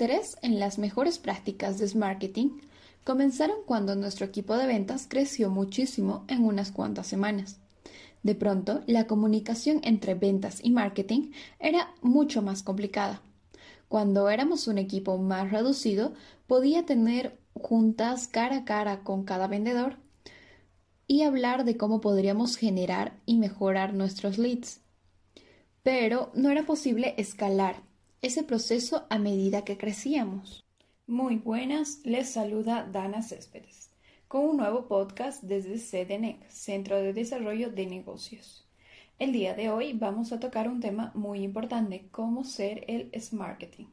interés en las mejores prácticas de marketing comenzaron cuando nuestro equipo de ventas creció muchísimo en unas cuantas semanas. De pronto, la comunicación entre ventas y marketing era mucho más complicada. Cuando éramos un equipo más reducido, podía tener juntas cara a cara con cada vendedor y hablar de cómo podríamos generar y mejorar nuestros leads. Pero no era posible escalar ese proceso a medida que crecíamos. Muy buenas, les saluda Dana Céspedes con un nuevo podcast desde CDNEC, Centro de Desarrollo de Negocios. El día de hoy vamos a tocar un tema muy importante, cómo ser el marketing.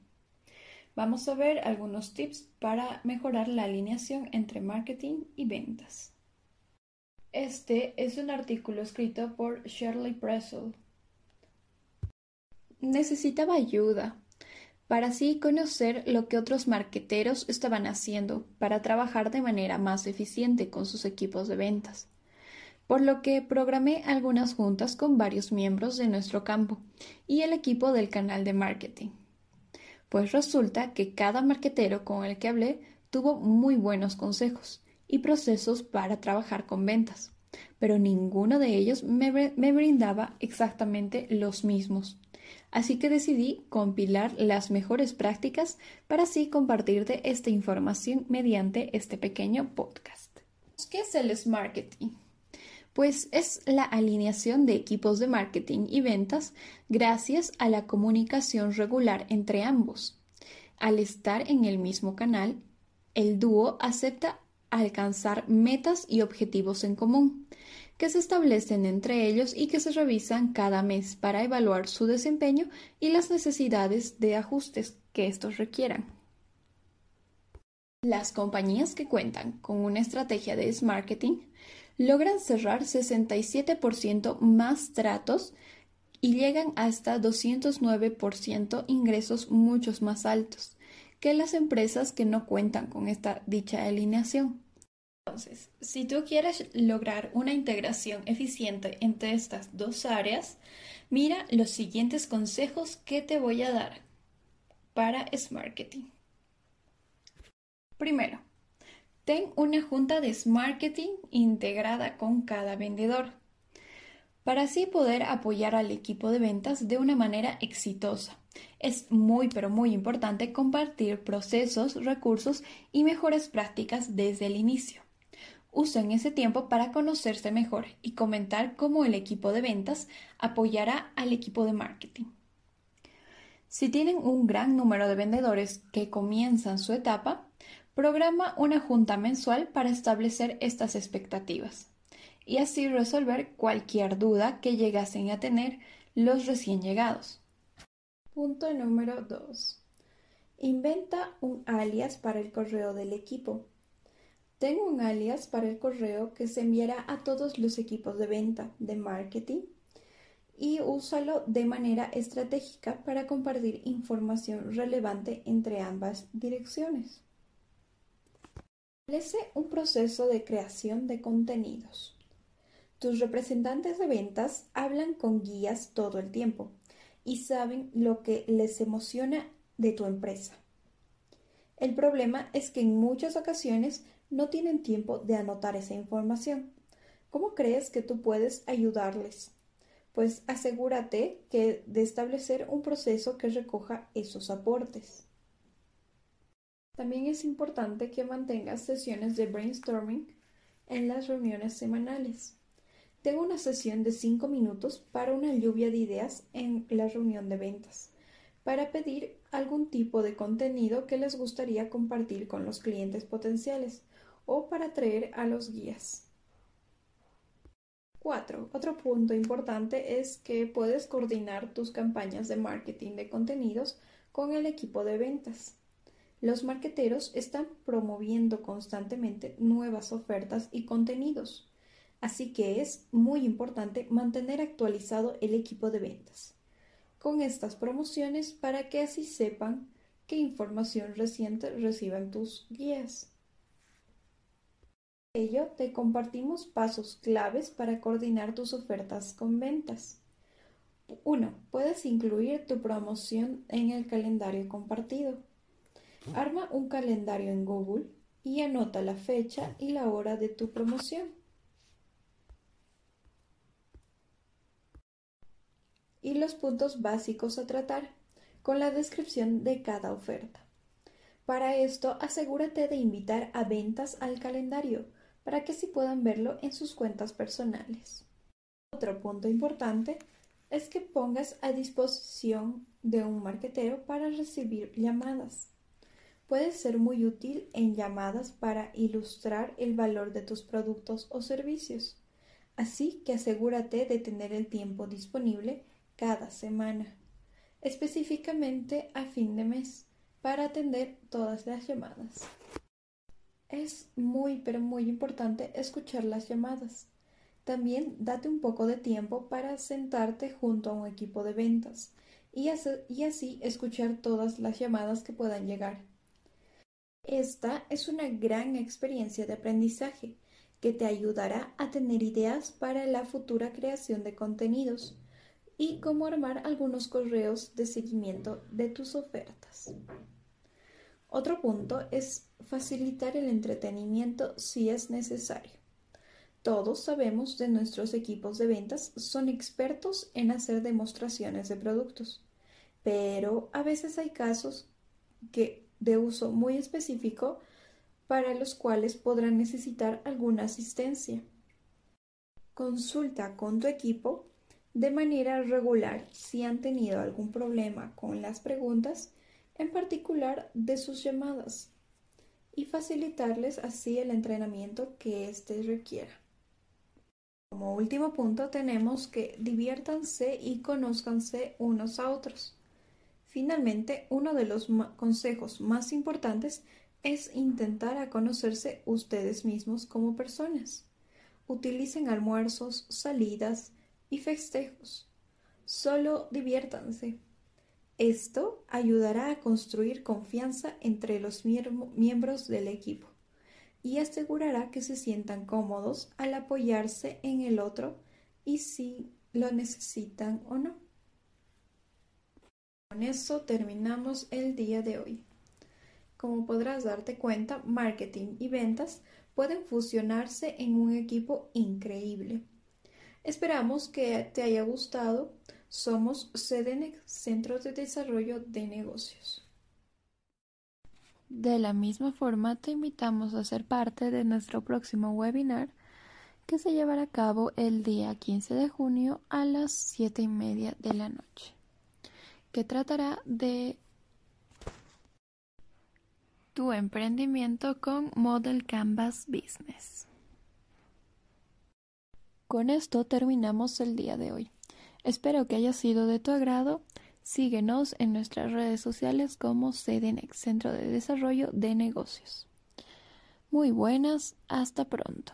Vamos a ver algunos tips para mejorar la alineación entre marketing y ventas. Este es un artículo escrito por Shirley Pressel. Necesitaba ayuda para así conocer lo que otros marqueteros estaban haciendo para trabajar de manera más eficiente con sus equipos de ventas. Por lo que programé algunas juntas con varios miembros de nuestro campo y el equipo del canal de marketing. Pues resulta que cada marquetero con el que hablé tuvo muy buenos consejos y procesos para trabajar con ventas, pero ninguno de ellos me, brindaba exactamente los mismos. Así que decidí compilar las mejores prácticas para así compartirte esta información mediante este pequeño podcast. ¿Qué es el marketing? Pues es la alineación de equipos de marketing y ventas gracias a la comunicación regular entre ambos. Al estar en el mismo canal, el dúo acepta alcanzar metas y objetivos en común, que se establecen entre ellos y que se revisan cada mes para evaluar su desempeño y las necesidades de ajustes que estos requieran. Las compañías que cuentan con una estrategia de marketing logran cerrar 67% más tratos y llegan hasta 209% ingresos muchos más altos que las empresas que no cuentan con esta dicha alineación. Entonces, si tú quieres lograr una integración eficiente entre estas dos áreas, mira los siguientes consejos que te voy a dar para Marketing. Primero, ten una junta de Marketing integrada con cada vendedor para así poder apoyar al equipo de ventas de una manera exitosa. Es muy pero muy importante compartir procesos, recursos y mejores prácticas desde el inicio. Usen ese tiempo para conocerse mejor y comentar cómo el equipo de ventas apoyará al equipo de marketing. Si tienen un gran número de vendedores que comienzan su etapa, programa una junta mensual para establecer estas expectativas y así resolver cualquier duda que llegasen a tener los recién llegados. Punto número 2. Inventa un alias para el correo del equipo. Tengo un alias para el correo que se enviará a todos los equipos de venta, de marketing, y úsalo de manera estratégica para compartir información relevante entre ambas direcciones. Establece un proceso de creación de contenidos. Tus representantes de ventas hablan con guías todo el tiempo y saben lo que les emociona de tu empresa. El problema es que en muchas ocasiones no tienen tiempo de anotar esa información. ¿Cómo crees que tú puedes ayudarles? Pues asegúrate que de establecer un proceso que recoja esos aportes. También es importante que mantengas sesiones de brainstorming en las reuniones semanales. Tengo una sesión de cinco minutos para una lluvia de ideas en la reunión de ventas, para pedir algún tipo de contenido que les gustaría compartir con los clientes potenciales o para traer a los guías. 4. Otro punto importante es que puedes coordinar tus campañas de marketing de contenidos con el equipo de ventas. Los marqueteros están promoviendo constantemente nuevas ofertas y contenidos Así que es muy importante mantener actualizado el equipo de ventas con estas promociones para que así sepan qué información reciente reciban tus guías. ello te compartimos pasos claves para coordinar tus ofertas con ventas. 1. Puedes incluir tu promoción en el calendario compartido. Arma un calendario en Google y anota la fecha y la hora de tu promoción. Y los puntos básicos a tratar, con la descripción de cada oferta. Para esto, asegúrate de invitar a ventas al calendario para que así puedan verlo en sus cuentas personales. Otro punto importante es que pongas a disposición de un marketero para recibir llamadas. Puede ser muy útil en llamadas para ilustrar el valor de tus productos o servicios. Así que asegúrate de tener el tiempo disponible cada semana, específicamente a fin de mes, para atender todas las llamadas. Es muy pero muy importante escuchar las llamadas. También date un poco de tiempo para sentarte junto a un equipo de ventas y, así escuchar todas las llamadas que puedan llegar. Esta es una gran experiencia de aprendizaje que te ayudará a tener ideas para la futura creación de contenidos y cómo armar algunos correos de seguimiento de tus ofertas. Otro punto es facilitar el entretenimiento si es necesario. Todos sabemos de nuestros equipos de ventas son expertos en hacer demostraciones de productos, pero a veces hay casos que de uso muy específico para los cuales podrán necesitar alguna asistencia. Consulta con tu equipo de manera regular si han tenido algún problema con las preguntas, en particular de sus llamadas, y facilitarles así el entrenamiento que éste requiera. Como último punto tenemos que diviértanse y conózcanse unos a otros. Finalmente, uno de los consejos más importantes es intentar a conocerse ustedes mismos como personas. Utilicen almuerzos, salidas y festejos. Solo diviértanse. Esto ayudará a construir confianza entre los miembros del equipo y asegurará que se sientan cómodos al apoyarse en el otro y si lo necesitan o no. Con eso terminamos el día de hoy. Como podrás darte cuenta, marketing y ventas pueden fusionarse en un equipo increíble. Esperamos que te haya gustado. Somos CDNEC, Centro de Desarrollo de Negocios. De la misma forma, te invitamos a ser parte de nuestro próximo webinar que se llevará a cabo el día 15 de junio a las 7 y media de la noche que tratará de tu emprendimiento con Model Canvas Business. Con esto terminamos el día de hoy. Espero que haya sido de tu agrado. Síguenos en nuestras redes sociales como CDNEX, Centro de Desarrollo de Negocios. Muy buenas, hasta pronto.